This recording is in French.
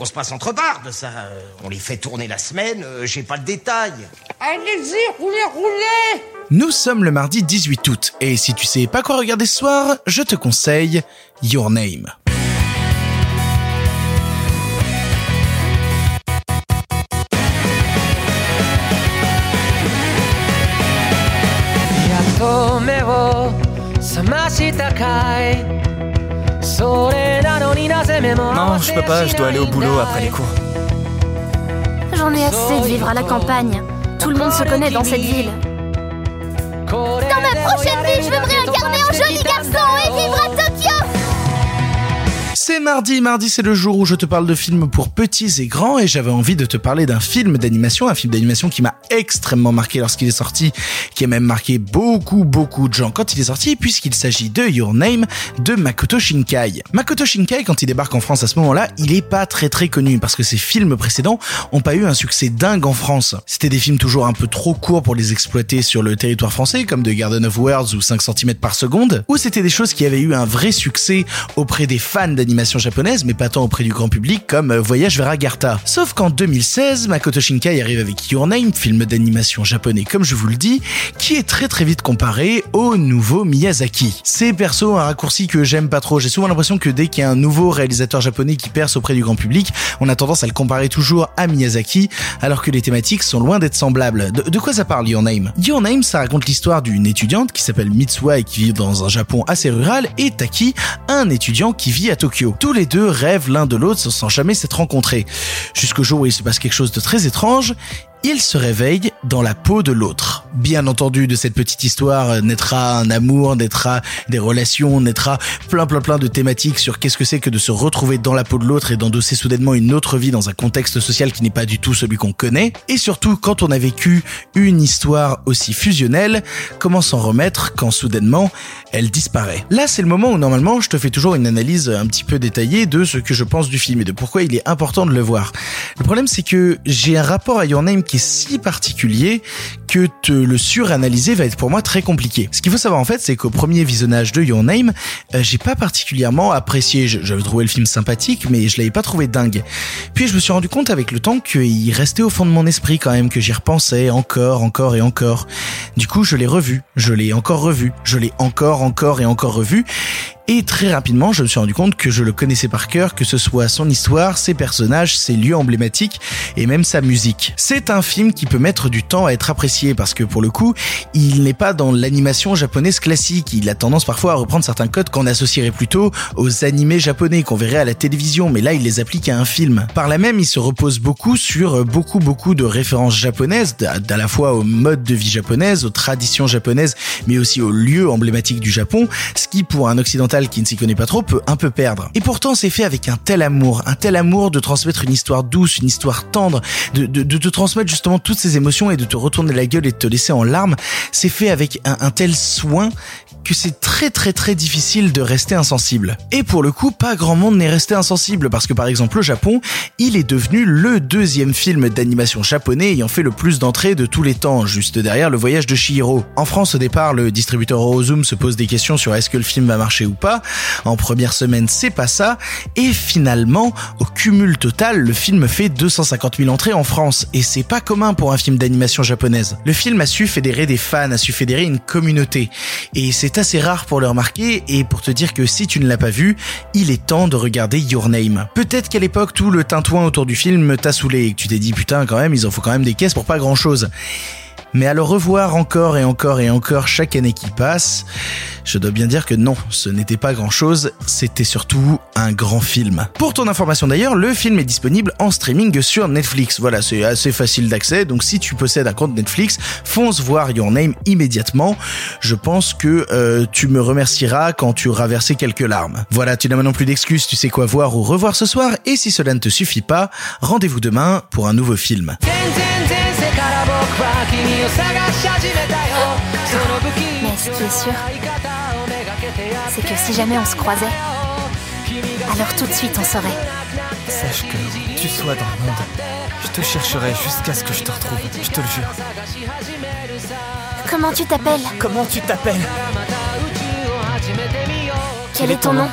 On se passe entre bardes, ça. Euh, On les fait tourner la semaine, euh, j'ai pas le détail. Allez-y, roulez, roulez Nous sommes le mardi 18 août, et si tu sais pas quoi regarder ce soir, je te conseille Your Name. Non, je peux pas, je dois aller au boulot après les cours. J'en ai assez de vivre à la campagne. Tout le monde se connaît dans cette ville. Dans ma prochaine vie, je veux me réincarner en joli garçon C'est mardi, mardi c'est le jour où je te parle de films pour petits et grands et j'avais envie de te parler d'un film d'animation, un film d'animation qui m'a extrêmement marqué lorsqu'il est sorti, qui a même marqué beaucoup beaucoup de gens quand il est sorti puisqu'il s'agit de Your Name de Makoto Shinkai. Makoto Shinkai quand il débarque en France à ce moment-là, il est pas très très connu parce que ses films précédents ont pas eu un succès dingue en France. C'était des films toujours un peu trop courts pour les exploiter sur le territoire français comme The Garden of Words ou 5 cm par seconde, ou c'était des choses qui avaient eu un vrai succès auprès des fans d'animation japonaise, mais pas tant auprès du grand public comme euh, Voyage vers Agartha. Sauf qu'en 2016, Makoto Shinkai arrive avec Your Name, film d'animation japonais comme je vous le dis, qui est très très vite comparé au nouveau Miyazaki. C'est perso un raccourci que j'aime pas trop. J'ai souvent l'impression que dès qu'il y a un nouveau réalisateur japonais qui perce auprès du grand public, on a tendance à le comparer toujours à Miyazaki, alors que les thématiques sont loin d'être semblables. De, de quoi ça parle Your Name Your Name, ça raconte l'histoire d'une étudiante qui s'appelle Mitsuha et qui vit dans un Japon assez rural, et Taki, un étudiant qui vit à Tokyo. Tous les deux rêvent l'un de l'autre sans jamais s'être rencontrés. Jusqu'au jour où il se passe quelque chose de très étrange, ils se réveillent dans la peau de l'autre. Bien entendu, de cette petite histoire naîtra un amour, naîtra des relations, naîtra plein plein plein de thématiques sur qu'est-ce que c'est que de se retrouver dans la peau de l'autre et d'endosser soudainement une autre vie dans un contexte social qui n'est pas du tout celui qu'on connaît. Et surtout, quand on a vécu une histoire aussi fusionnelle, comment s'en remettre quand soudainement elle disparaît? Là, c'est le moment où normalement je te fais toujours une analyse un petit peu détaillée de ce que je pense du film et de pourquoi il est important de le voir. Le problème, c'est que j'ai un rapport à Your Name qui si particulier que te le suranalyser va être pour moi très compliqué. Ce qu'il faut savoir en fait, c'est qu'au premier visionnage de Your Name, euh, j'ai pas particulièrement apprécié. J'avais trouvé le film sympathique, mais je l'avais pas trouvé dingue. Puis je me suis rendu compte avec le temps qu'il restait au fond de mon esprit quand même, que j'y repensais encore, encore et encore. Du coup, je l'ai revu, je l'ai encore revu, je l'ai encore, encore et encore revu. Et très rapidement, je me suis rendu compte que je le connaissais par cœur, que ce soit son histoire, ses personnages, ses lieux emblématiques et même sa musique. C'est un film qui peut mettre du temps à être apprécié parce que pour le coup, il n'est pas dans l'animation japonaise classique. Il a tendance parfois à reprendre certains codes qu'on associerait plutôt aux animés japonais qu'on verrait à la télévision, mais là il les applique à un film. Par là même, il se repose beaucoup sur beaucoup beaucoup de références japonaises, à la fois au mode de vie japonaise, aux traditions japonaises, mais aussi aux lieux emblématiques du Japon, ce qui pour un occidental qui ne s'y connaît pas trop peut un peu perdre. Et pourtant, c'est fait avec un tel amour, un tel amour de transmettre une histoire douce, une histoire tendre, de, te transmettre justement toutes ces émotions et de te retourner la gueule et de te laisser en larmes. C'est fait avec un, tel soin que c'est très très très difficile de rester insensible. Et pour le coup, pas grand monde n'est resté insensible parce que par exemple au Japon, il est devenu le deuxième film d'animation japonais ayant fait le plus d'entrées de tous les temps, juste derrière le voyage de Shihiro. En France au départ, le distributeur Orozum se pose des questions sur est-ce que le film va marcher ou pas. En première semaine, c'est pas ça. Et finalement, au cumul total, le film fait 250 000 entrées en France. Et c'est pas commun pour un film d'animation japonaise. Le film a su fédérer des fans, a su fédérer une communauté. Et c'est assez rare pour le remarquer et pour te dire que si tu ne l'as pas vu, il est temps de regarder Your Name. Peut-être qu'à l'époque tout le tintouin autour du film t'a saoulé et que tu t'es dit putain quand même ils en font quand même des caisses pour pas grand chose. Mais à le revoir encore et encore et encore chaque année qui passe, je dois bien dire que non, ce n'était pas grand chose, c'était surtout un grand film. Pour ton information d'ailleurs, le film est disponible en streaming sur Netflix. Voilà, c'est assez facile d'accès, donc si tu possèdes un compte Netflix, fonce voir Your Name immédiatement. Je pense que euh, tu me remercieras quand tu auras versé quelques larmes. Voilà, tu n'as maintenant plus d'excuses, tu sais quoi voir ou revoir ce soir, et si cela ne te suffit pas, rendez-vous demain pour un nouveau film. Mais ce qui est sûr, c'est que si jamais on se croisait, alors tout de suite on saurait. Sache que où tu sois dans le monde, je te chercherai jusqu'à ce que je te retrouve, je te le jure. Comment tu t'appelles? Comment tu t'appelles? Quel est ton nom?